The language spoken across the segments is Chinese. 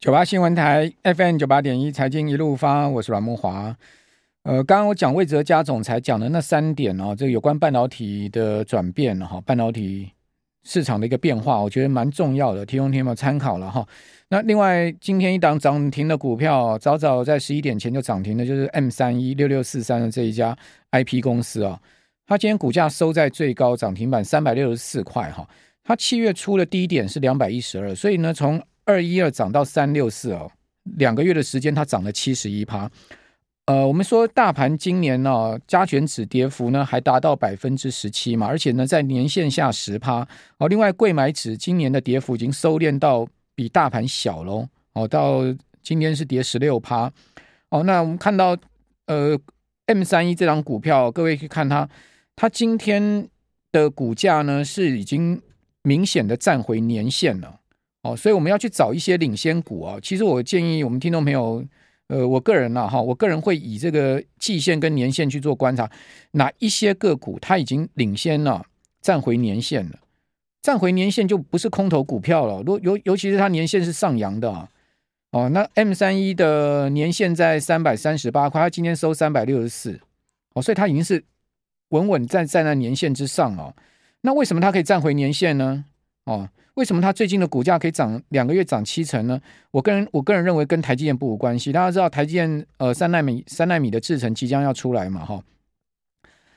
九八新闻台 FM 九八点一财经一路发，我是阮慕驊。呃，刚刚我讲魏哲家总裁讲的那三点哦，这个有关半导体的转变哈，半导体市场的一个变化，我觉得蛮重要的，提供听众参考了哈。那另外，今天一档涨停的股票，早早在十一点前就涨停的，就是 M 三一六六四三的这一家 IP 公司啊，它今天股价收在最高涨停板三百六十四块哈，它七月初的低点是两百一十二，所以呢，从二一二涨到三六四哦，两个月的时间它涨了七十一趴。呃，我们说大盘今年呢、哦，加权指跌幅呢还达到百分之十七嘛，而且呢在年线下十趴。哦，另外柜买指今年的跌幅已经收敛到比大盘小喽。哦，到今天是跌十六趴。哦，那我们看到呃 M 三一这张股票，各位可以看它，它今天的股价呢是已经明显的站回年线了。哦，所以我们要去找一些领先股啊。其实我建议我们听众朋友，呃，我个人呢，哈，我个人会以这个季线跟年线去做观察，哪一些个股它已经领先了，站回年线了，站回年线就不是空头股票了。尤尤尤其是它年线是上扬的啊。哦，那 M 三一的年线在三百三十八块，它今天收三百六十四，哦，所以它已经是稳稳站在那年线之上了。那为什么它可以站回年线呢？哦。为什么它最近的股价可以涨两个月涨七成呢？我个人我个人认为跟台积电不无关系。大家知道台积电呃三奈米三奈米的制程即将要出来嘛哈？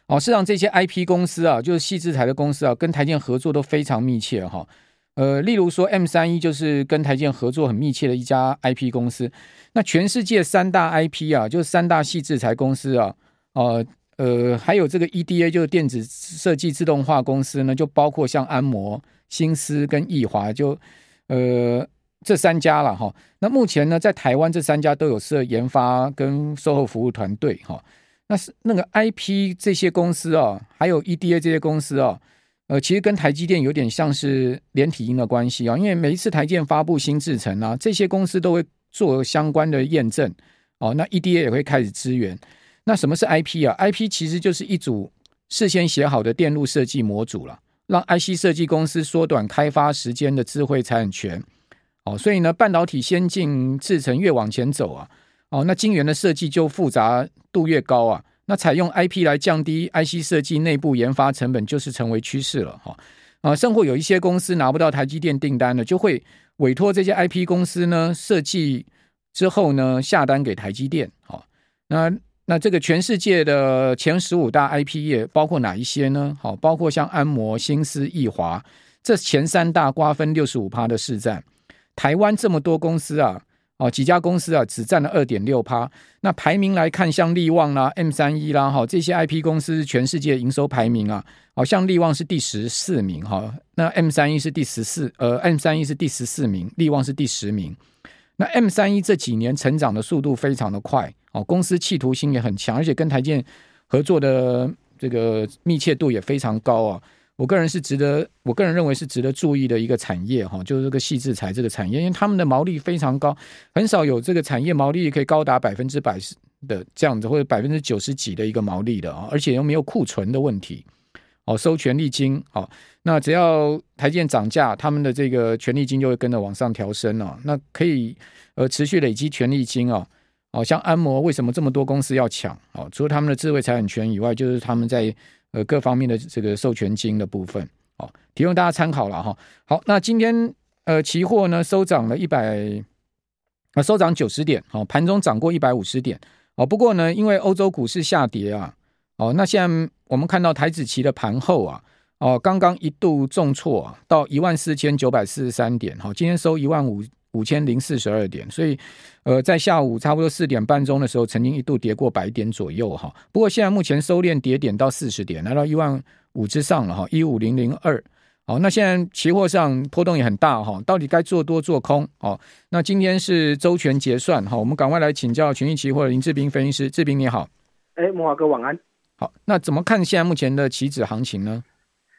哦，事实上这些 IP 公司啊，就是矽智财的公司啊，跟台积电合作都非常密切哈。呃，例如说 M 三一就是跟台积电合作很密切的一家 IP 公司。那全世界三大 IP 啊，就是三大矽智财公司啊，呃呃，还有这个 EDA 就是电子设计自动化公司呢，就包括像安谋。新思跟易华就呃这三家了哈，那目前呢在台湾这三家都有设研发跟售后服务团队哈，那是那个 IP 这些公司啊，还有 EDA 这些公司啊，呃其实跟台积电有点像是连体婴的关系啊，因为每一次台积电发布新制程啊，这些公司都会做相关的验证哦，那 EDA 也会开始支援。那什么是 IP 啊？IP 其实就是一组事先写好的电路设计模组了。让 IC 设计公司缩短开发时间的智慧财产权，哦，所以呢，半导体先进制程越往前走啊，哦，那晶圆的设计就复杂度越高啊，那采用 IP 来降低 IC 设计内部研发成本，就是成为趋势了哈。啊，甚或有一些公司拿不到台积电订单了，就会委托这些 IP 公司呢设计之后呢下单给台积电，好，那。那这个全世界的前十五大 IP 业包括哪一些呢？好，包括像安摩、新思、易华，这前三大瓜分六十五趴的市占。台湾这么多公司啊，哦，几家公司啊，只占了二点六趴。那排名来看，像力旺啦、M 三一啦，哈，这些 IP 公司全世界营收排名啊，好像力旺是第十四名哈，那 M 三一是第十四，呃，M 三一是第十四名，力旺是第十名。那 M 三一这几年成长的速度非常的快。哦，公司企图心也很强，而且跟台建合作的这个密切度也非常高啊。我个人是值得，我个人认为是值得注意的一个产业哈，就是这个矽智财这个产业，因为他们的毛利非常高，很少有这个产业毛利可以高达百分之百的这样子，或者百分之九十几的一个毛利的啊，而且又没有库存的问题。哦，收权利金，好，那只要台建涨价，他们的这个权利金就会跟着往上调升哦，那可以呃持续累积权利金啊。哦，像安摩为什么这么多公司要抢？哦，除了他们的智慧财产权以外，就是他们在呃各方面的这个授权金的部分。哦，提供大家参考了哈。好，那今天呃期货呢收涨了一百，啊收涨九十点，哦盘中涨过一百五十点。哦，不过呢，因为欧洲股市下跌啊，哦那现在我们看到台指期的盘后啊，哦刚刚一度重挫啊，到一万四千九百四十三点，好，今天收一万五。五千零四十二点，所以，呃，在下午差不多四点半钟的时候，曾经一度跌过百点左右哈。不过现在目前收敛跌点到四十点，来到一万五之上了哈，一五零零二。好，那现在期货上波动也很大哈，到底该做多做空？好，那今天是周全结算哈，我们赶快来请教群益期货的林志斌分析师，志斌你好。哎，慕驊哥晚安。好，那怎么看现在目前的期指行情呢？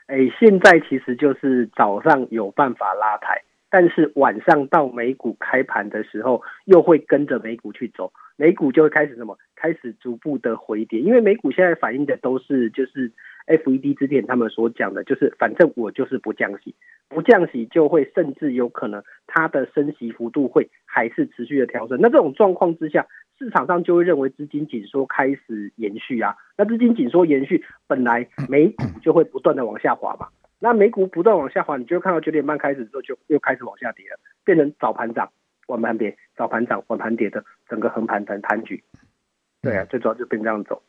哎，现在其实就是早上有办法拉抬。但是晚上到美股开盘的时候，又会跟着美股去走，美股就会开始什么？开始逐步的回跌，因为美股现在反映的都是就是 FED 之前他们所讲的，就是反正我就是不降息，不降息就会甚至有可能它的升息幅度会还是持续的调整。那这种状况之下，市场上就会认为资金紧缩开始延续啊。那资金紧缩延续，本来美股就会不断的往下滑嘛。那美股不断往下滑，你就看到九点半开始之后就又开始往下跌了，变成早盘涨，晚盘跌，早盘涨，晚盘跌的整个横盘的盘局。对啊，最主要就变这样走。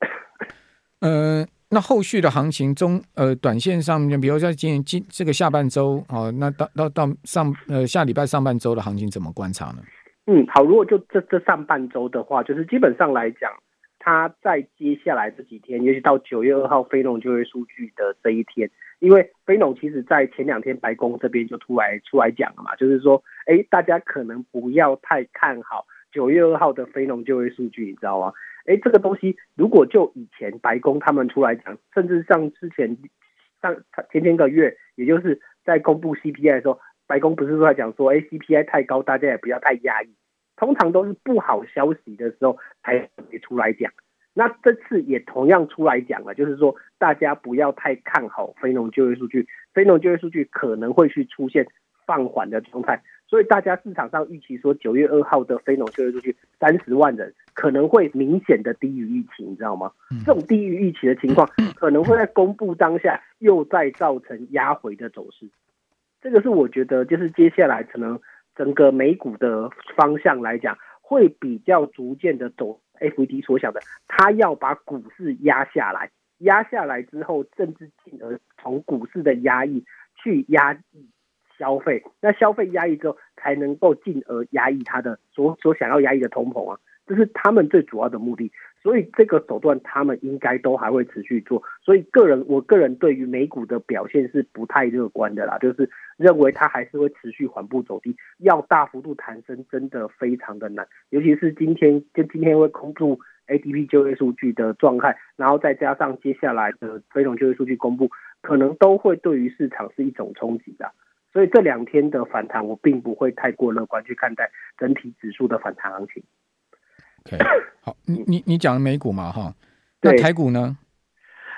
呃，那后续的行情中，呃，短线上面，比如说今今这个下半周，哦，那到到到上呃下礼拜上半周的行情怎么观察呢？嗯，好，如果就这这上半周的话，就是基本上来讲，它在接下来这几天，尤其到九月二号非农就业数据的这一天，因为非农其实在前两天白宫这边就出来出来讲了嘛，就是说，哎，大家可能不要太看好。九月二号的非农就业数据，你知道吗？哎，这个东西如果就以前白宫他们出来讲，甚至像之前上前前个月，也就是在公布 CPI 的时候，白宫不是出来讲说，哎，CPI 太高，大家也不要太压抑。通常都是不好消息的时候才会出来讲。那这次也同样出来讲了，就是说大家不要太看好非农就业数据，非农就业数据可能会去出现放缓的状态。所以大家市场上预期说九月二号的非农就业数据三十万人可能会明显的低于预期，你知道吗？这种低于预期的情况 可能会在公布当下又再造成压回的走势。这个是我觉得就是接下来可能整个美股的方向来讲，会比较逐渐的走 FED 所想的，他要把股市压下来，压下来之后，甚至进而从股市的压抑去压抑。消费，那消费压抑之后，才能够进而压抑他的所所想要压抑的通膨啊，这是他们最主要的目的。所以这个手段，他们应该都还会持续做。所以个人，我个人对于美股的表现是不太乐观的啦，就是认为它还是会持续缓步走低，要大幅度弹升真的非常的难。尤其是今天，就今天会公布 ADP 就业数据的状态，然后再加上接下来的非农就业数据公布，可能都会对于市场是一种冲击的。所以这两天的反弹，我并不会太过乐观去看待整体指数的反弹行情。OK，好，你你你讲的美股嘛，哈，那台股呢？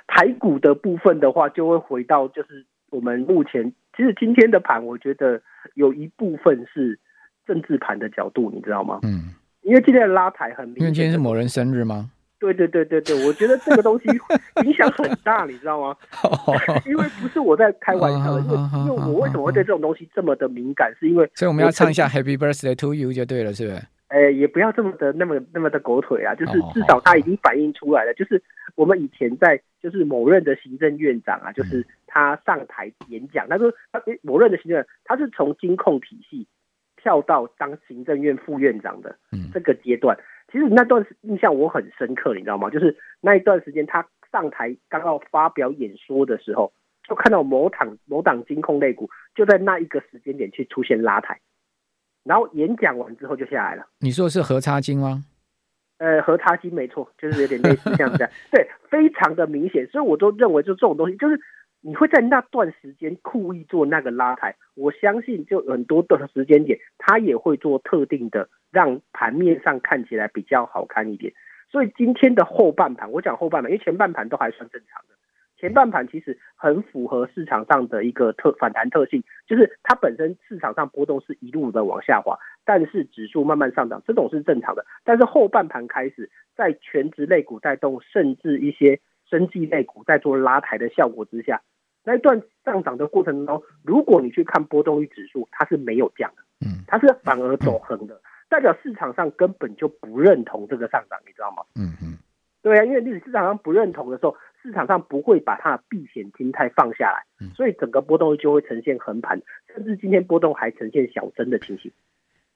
台股的部分的话，就会回到就是我们目前其实今天的盘，我觉得有一部分是政治盘的角度，你知道吗？嗯，因为今天的拉抬很明显，因为今天是某人生日吗？对对对对对，我觉得这个东西 影响很大，你知道吗？因为不是我在开玩笑的，因为因为我为什么会对这种东西这么的敏感，是因为所以我们要唱一下 Happy Birthday to You 就对了，是不是？哎，也不要这么的那么那么的狗腿啊，就是至少他已经反映出来了，就是我们以前在就是某任的行政院长啊，就是他上台演讲，他说他某任的行政，他是从金控体系跳到当行政院副院长的这个阶段。其实那段印象我很深刻，你知道吗？就是那一段时间他上台刚要发表演说的时候，就看到某档某档金控类股就在那一个时间点去出现拉抬，然后演讲完之后就下来了。你说的是核差金吗？呃，核差金没错，就是有点类似这样子，对，非常的明显，所以我都认为就这种东西就是。你会在那段时间故意做那个拉抬，我相信就很多的时间点，他也会做特定的，让盘面上看起来比较好看一点。所以今天的后半盘，我讲后半盘，因为前半盘都还算正常的，前半盘其实很符合市场上的一个特反弹特性，就是它本身市场上波动是一路的往下滑，但是指数慢慢上涨，这种是正常的。但是后半盘开始，在全值类股带动，甚至一些生技类股在做拉抬的效果之下。那一段上涨的过程中，如果你去看波动率指数，它是没有降的，嗯，它是反而走横的，代表市场上根本就不认同这个上涨，你知道吗？嗯嗯，对啊，因为历史市场上不认同的时候，市场上不会把它的避险心态放下来，所以整个波动就会呈现横盘，甚至今天波动还呈现小增的情形。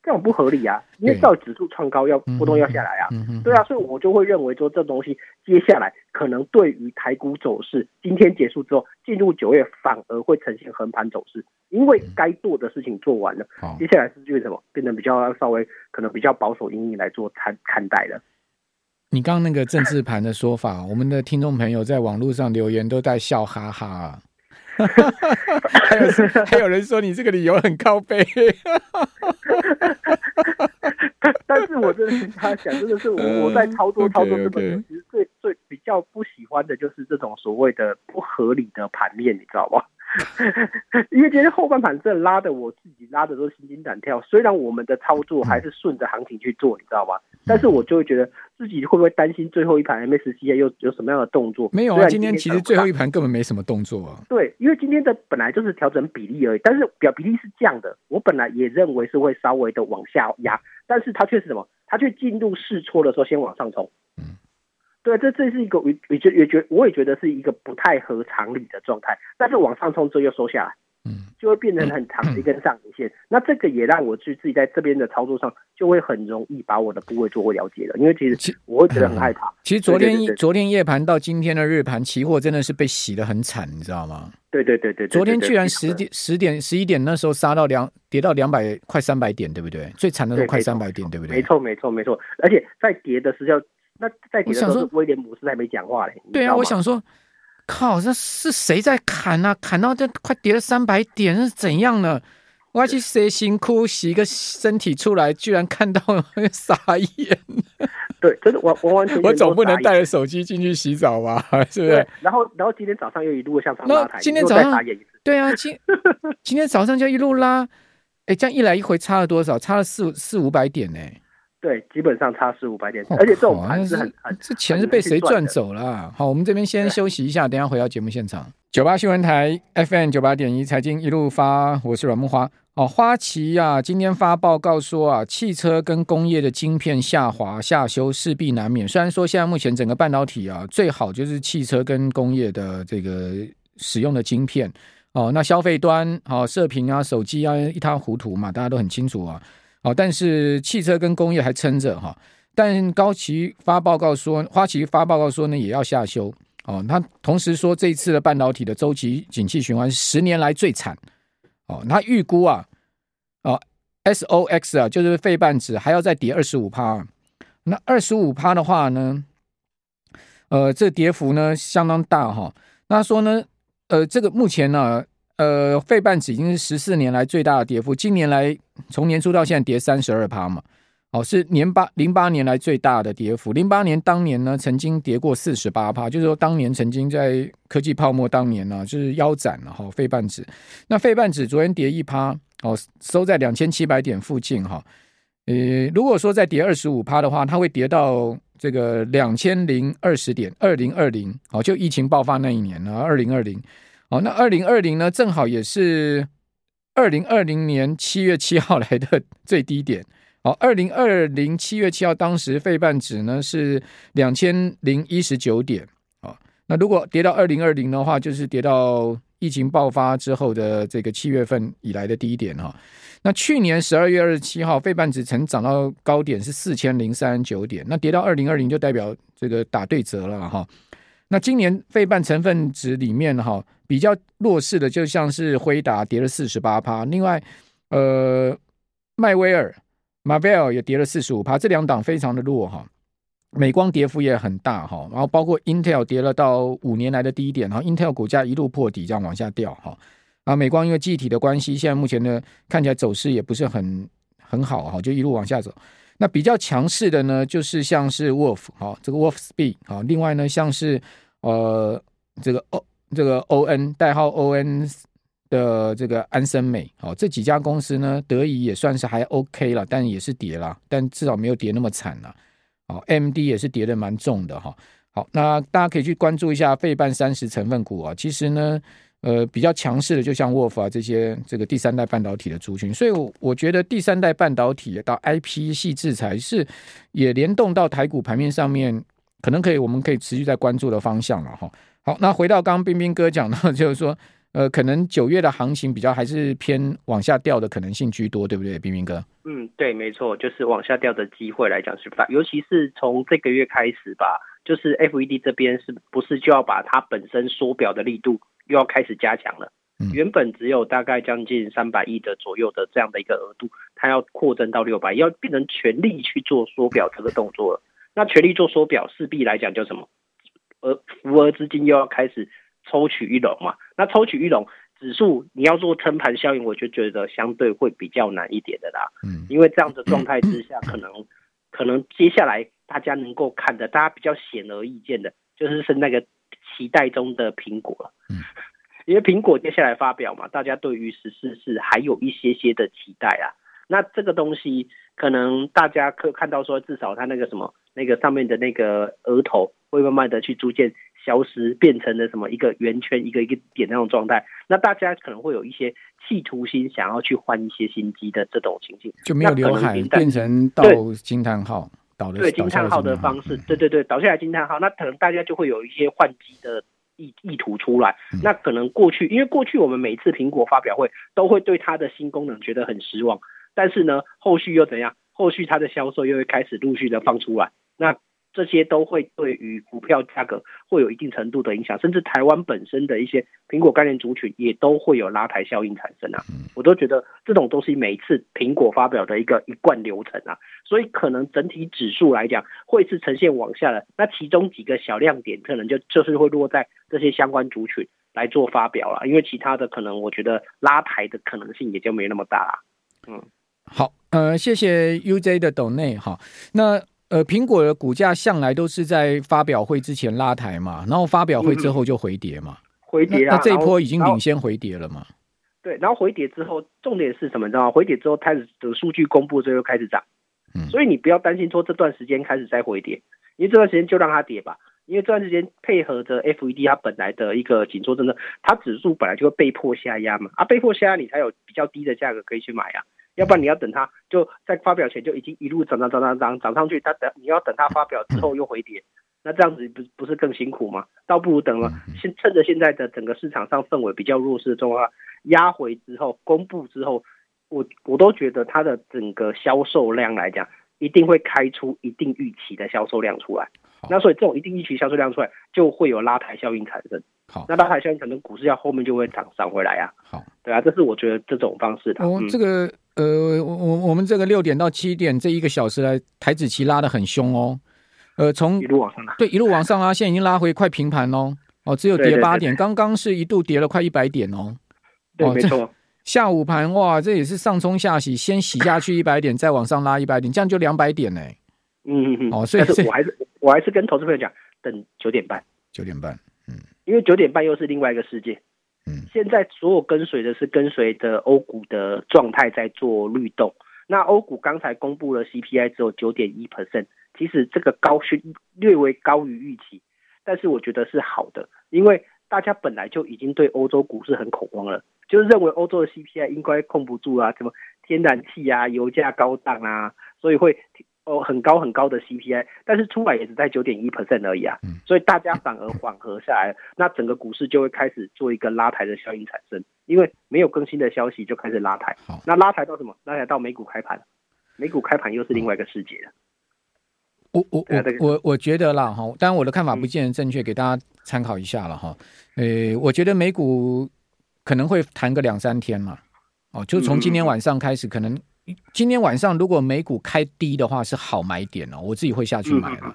这种不合理啊！因为到指数创高要波动要下来啊，对啊，所以我就会认为说这东西接下来可能对于台股走势，今天结束之后进入九月反而会呈现横盘走势，因为该做的事情做完了，接下来是为什么变得比较稍微可能比较保守，阴影来做看看待了。你刚刚那个政治盘的说法，我们的听众朋友在网络上留言都在笑哈哈。还 有还有人说你这个理由很靠背。但是我真的跟他讲，真的是我我在操作操作这本书，其实最最比较不喜欢的就是这种所谓的不合理的盘面，你知道吗？因为今天后半盘真的拉的，我自己拉的都心惊胆跳。虽然我们的操作还是顺着行情去做，你知道吗？但是我就会觉得自己会不会担心最后一盘 MSCI 又有什么样的动作？没有啊，今天其实最后一盘根本没什么动作啊。对，因为今天的本来就是调整比例而已，但是表比例是这样的，我本来也认为是会稍微的往下压，但是它却是什么？它却进入试错的时候先往上冲。嗯。对，这这是一个我也觉也觉我也觉得是一个不太合常理的状态，但是往上冲之后又收下来，嗯，就会变成很长的一根上影线。那这个也让我去自己在这边的操作上就会很容易把我的部位做过了解了，因为其实我会觉得很害怕。其实昨天昨天夜盘到今天的日盘，期货真的是被洗的很惨，你知道吗？对对对对，昨天居然十点十点十一点那时候杀到两跌到两百快三百点，对不对？最惨的时候快三百点，对不对？没错没错没错，而且在跌的时候。那在跌的时候，威廉姆斯还没讲话嘞。对啊，我想说，靠，这是谁在砍啊？砍到这快跌了三百点，是怎样呢？我要去谁辛苦洗一个身体出来，居然看到 傻眼。对，真的，我我完全 我总不能带着手机进去洗澡吧？是不是？然后，然后今天早上又一路向上拉抬，今天早上对啊，今今天早上就一路拉，哎，这样一来一回差了多少？差了四四五百点呢。对，基本上差四五百点，而且这种盘是很很，这钱是被谁赚走了？好，我们这边先休息一下，等一下回到节目现场。九八新闻台 FM 九八点一财经一路发，我是阮木花。哦，花旗啊，今天发报告说啊，汽车跟工业的晶片下滑下修势必难免。虽然说现在目前整个半导体啊，最好就是汽车跟工业的这个使用的晶片哦，那消费端好，射频啊、手机啊一塌糊涂嘛，大家都很清楚啊。哦，但是汽车跟工业还撑着哈，但高旗发报告说，花旗发报告说呢，也要下修。哦，他同时说，这一次的半导体的周期景气循环十年来最惨。哦，他预估啊，哦，SOX 啊，就是费半指还要再跌二十五趴。那二十五趴的话呢，呃，这跌幅呢相当大哈。那说呢，呃，这个目前呢。呃，费半指已经是十四年来最大的跌幅，今年来从年初到现在跌三十二趴嘛，哦，是年八零八年来最大的跌幅。零八年当年呢，曾经跌过四十八趴，就是说当年曾经在科技泡沫当年呢，就是腰斩了哈。费半指，那费半指昨天跌一趴，哦，收在两千七百点附近哈。呃，如果说再跌二十五趴的话，它会跌到这个两千零二十点，二零二零，哦，就疫情爆发那一年呢，二零二零。哦，那二零二零呢，正好也是二零二零年七月七号来的最低点。哦，二零二零七月七号当时费半指呢是两千零一十九点。哦，那如果跌到二零二零的话，就是跌到疫情爆发之后的这个七月份以来的低点哈。那去年十二月二十七号，费半指曾涨到高点是四千零三十九点，那跌到二零二零就代表这个打对折了哈。那今年费半成分值里面哈。比较弱势的，就像是辉达跌了四十八趴，另外，呃，迈威尔、Marvell 也跌了四十五趴，这两档非常的弱哈。美光跌幅也很大哈，然后包括 Intel 跌了到五年来的低点，然后 Intel 股价一路破底，这样往下掉哈。啊，美光因为具体的关系，现在目前呢看起来走势也不是很很好哈，就一路往下走。那比较强势的呢，就是像是 Wolf 哈，这个 Wolfspeed 啊，另外呢像是呃这个 O。这个 O N 代号 O N 的这个安森美，好，这几家公司呢，德仪也算是还 OK 了，但也是跌了，但至少没有跌那么惨了。好，M D 也是跌得蛮重的哈。好，那大家可以去关注一下费半三十成分股啊。其实呢，呃，比较强势的就像沃尔夫啊这些这个第三代半导体的族群，所以我觉得第三代半导体到 I P 系制裁是也联动到台股盘面上面，可能可以我们可以持续在关注的方向了哈。好，那回到刚刚彬彬哥讲到，就是说，呃，可能九月的行情比较还是偏往下掉的可能性居多，对不对，彬彬哥？嗯，对，没错，就是往下掉的机会来讲是大，尤其是从这个月开始吧，就是 FED 这边是不是就要把它本身缩表的力度又要开始加强了？嗯，原本只有大概将近三百亿的左右的这样的一个额度，它要扩增到六百亿，要变成全力去做缩表这个动作了。那全力做缩表，势必来讲叫什么？而扶额资金又要开始抽取一笼嘛。那抽取一笼指数，你要做撑盘效应，我就觉得相对会比较难一点的啦。嗯，因为这样的状态之下，可能可能接下来大家能够看的，大家比较显而易见的，就是是那个期待中的苹果了。嗯，因为苹果接下来发表嘛，大家对于十四是还有一些些的期待啊。那这个东西可能大家可看到说，至少它那个什么那个上面的那个额头会慢慢的去逐渐消失，变成了什么一个圆圈一个一个点那种状态。那大家可能会有一些企图心，想要去换一些新机的这种情境，就没有刘海变成到惊叹号，倒的对惊叹号的方式，对对对，倒下来惊叹号，那可能大家就会有一些换机的意意图出来。那可能过去因为过去我们每一次苹果发表会都会对它的新功能觉得很失望。但是呢，后续又怎样？后续它的销售又会开始陆续的放出来，那这些都会对于股票价格会有一定程度的影响，甚至台湾本身的一些苹果概念族群也都会有拉抬效应产生啊。我都觉得这种都是每次苹果发表的一个一贯流程啊，所以可能整体指数来讲会是呈现往下的。那其中几个小亮点可能就就是会落在这些相关族群来做发表了，因为其他的可能我觉得拉抬的可能性也就没那么大了。嗯。好，呃，谢谢 UJ 的抖内哈。那呃，苹果的股价向来都是在发表会之前拉抬嘛，然后发表会之后就回跌嘛，嗯、回跌啊。那这一波已经领先回跌了嘛？对，然后回跌之后，重点是什么？你知道吗？回跌之后开始的数据公布之后又开始涨，嗯，所以你不要担心说这段时间开始再回跌，因为这段时间就让它跌吧，因为这段时间配合着 FED 它本来的一个紧缩政策，它指数本来就会被迫下压嘛，啊，被迫下压你才有比较低的价格可以去买啊。要不然你要等它就在发表前就已经一路涨涨涨涨涨涨上去，它等你要等它发表之后又回跌，那这样子不不是更辛苦吗？倒不如等了，先趁着现在的整个市场上氛围比较弱势的状况，压回之后公布之后，我我都觉得它的整个销售量来讲，一定会开出一定预期的销售量出来。那所以这种一定预期销售量出来，就会有拉抬效应产生。好，那拉抬效应可能股市要后面就会涨涨回来啊。好，对啊，这是我觉得这种方式的。哦，这个。呃，我我我们这个六点到七点这一个小时来，台子期拉得很凶哦。呃，从一路往上拉，对，一路往上拉，现在已经拉回快平盘哦。哦，只有跌八点，刚刚是一度跌了快一百点哦。对，没错。下午盘哇，这也是上冲下洗，先洗下去一百点，再往上拉一百点，这样就两百点呢。嗯嗯嗯。哦，所以是我还是我还是跟投资朋友讲，等九点半。九点半，嗯，因为九点半又是另外一个世界。现在所有跟随的是跟随着欧股的状态在做律动。那欧股刚才公布了 CPI 只有九点一 percent，其实这个高是略微高于预期，但是我觉得是好的，因为大家本来就已经对欧洲股市很恐慌了，就是认为欧洲的 CPI 应该控不住啊，什么天然气啊、油价高涨啊，所以会。哦，很高很高的 CPI，但是出来也只在九点一 percent 而已啊，嗯，所以大家反而缓和下来，那整个股市就会开始做一个拉抬的效应产生，因为没有更新的消息就开始拉抬，好，那拉抬到什么？拉抬到美股开盘，美股开盘又是另外一个世界了。我我我我我觉得啦哈，当然我的看法不见得正确，给大家参考一下了哈。呃，我觉得美股可能会弹个两三天嘛，哦，就从今天晚上开始可能。今天晚上如果美股开低的话，是好买点哦，我自己会下去买了，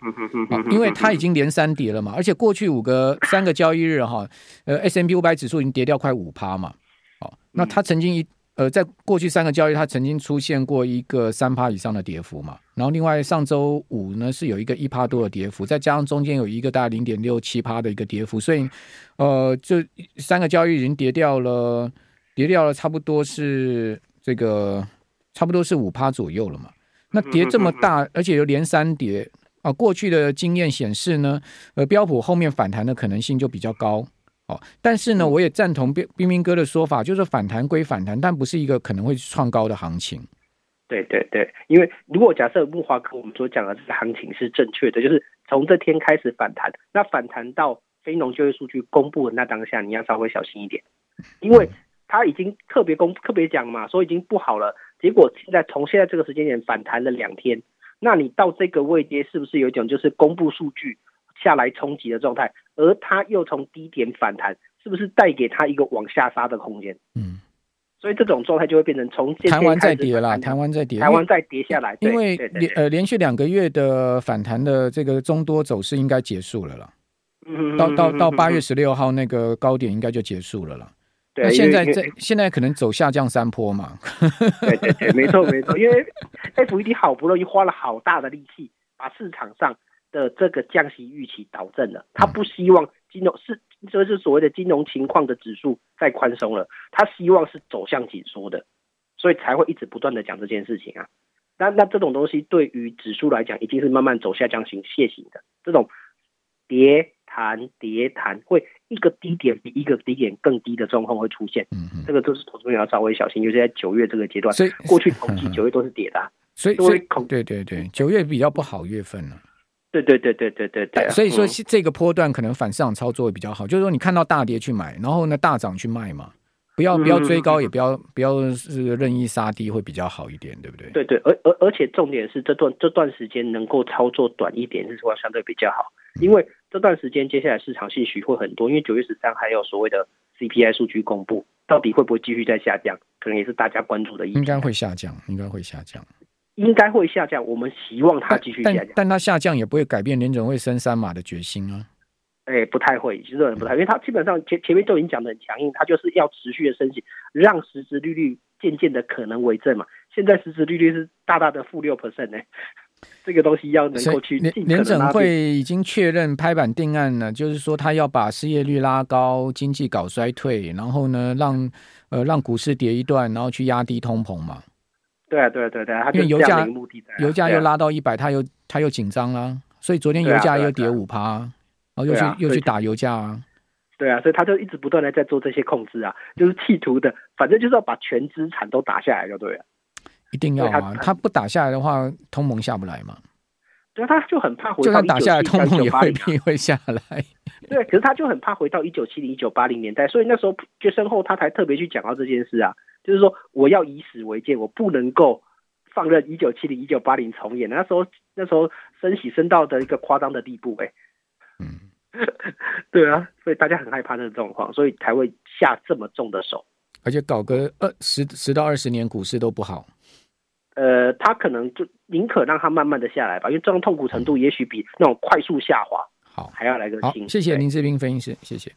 因为它已经连三跌了嘛，而且过去五个三个交易日哈，呃，S M P 五百指数已经跌掉快五趴嘛，哦，那它曾经一呃，在过去三个交易，它曾经出现过一个三趴以上的跌幅嘛，然后另外上周五呢是有一个一趴多的跌幅，再加上中间有一个大概零点六七趴的一个跌幅，所以呃，这三个交易已经跌掉了，跌掉了差不多是这个。差不多是五趴左右了嘛，那跌这么大，而且又连三跌啊！过去的经验显示呢，呃，标普后面反弹的可能性就比较高哦。但是呢，我也赞同彬彬彬哥的说法，就是反弹归反弹，但不是一个可能会创高的行情。对对对，因为如果假设木华哥我们所讲的这个行情是正确的，就是从这天开始反弹，那反弹到非农就业数据公布的那当下，你要稍微小心一点，因为他已经特别公特别讲嘛，说已经不好了。结果现在从现在这个时间点反弹了两天，那你到这个位阶是不是有一种就是公布数据下来冲击的状态？而它又从低点反弹，是不是带给它一个往下杀的空间？嗯，所以这种状态就会变成从台湾再跌了，台湾再跌，台湾再跌下来，因为连呃连续两个月的反弹的这个中多走势应该结束了啦。嗯，到到到八月十六号那个高点应该就结束了啦。对，那现在在现在可能走下降山坡嘛。对对对，没错没错，因为 FED 好不容易花了好大的力气，把市场上的这个降息预期导正了，他不希望金融是就是所谓的金融情况的指数再宽松了，他希望是走向紧缩的，所以才会一直不断的讲这件事情啊。那那这种东西对于指数来讲，已经是慢慢走下降型楔形的这种跌弹跌弹会。一个低点比一个低点更低的状况会出现，嗯嗯，这个都是投资人要稍微小心，尤其在九月这个阶段。所以过去统计九月都是跌的，啊，所以所以对对对，九月比较不好月份了，啊。对对对对对对对，啊。所以说这个波段可能反市场操作会比较好，嗯，就是说你看到大跌去买，然后呢大涨去卖嘛，不要不要追高，嗯，也不要不要是任意杀低，会比较好一点，对不对？对对，而而而且重点是这段这段时间能够操作短一点，是说相对比较好，因为。这段时间，接下来市场信息会很多，因为九月十三还有所谓的 CPI 数据公布，到底会不会继续再下降，可能也是大家关注的一。应该会下降，应该会下降，应该会下降。我们希望它继续下降，但，但它下降也不会改变联准会升三码的决心啊。哎，不太会，其实人不太，因为它基本上前前面都已经讲的很强硬，它就是要持续的升息，让实质利率渐渐的可能为正嘛。现在实质利率是大大的负六 percent 呢。这个东西要能够去联联准会已经确认拍板定案了，就是说他要把失业率拉高，经济搞衰退，然后呢，让呃让股市跌一段，然后去压低通膨嘛。对啊，对啊，对啊，对啊，因为油价油价又拉到一百，他又他又紧张啦，所以昨天油价又跌五趴，然后又去又去打油价啊。对啊，所以他就一直不断的在做这些控制啊，就是企图的，反正就是要把全资产都打下来就对了。一定要啊！他不打下来的话，通盟下不来嘛。对，他就很怕回到就算打下来，通膨也未必 会下来。对，可是他就很怕回到一九七零、一九八零年代，所以那时候决胜后他才特别去讲到这件事啊，就是说我要以史为鉴，我不能够放任一九七零、一九八零重演。那时候那时候升息升到的一个夸张的地步，欸，哎，嗯，对啊，所以大家很害怕那个状况，所以才会下这么重的手，而且搞个二十十到二十年股市都不好。呃，他可能就宁可让他慢慢的下来吧，因为这种痛苦程度也许比那种快速下滑好还要来个轻。谢谢林志斌分析师，谢谢。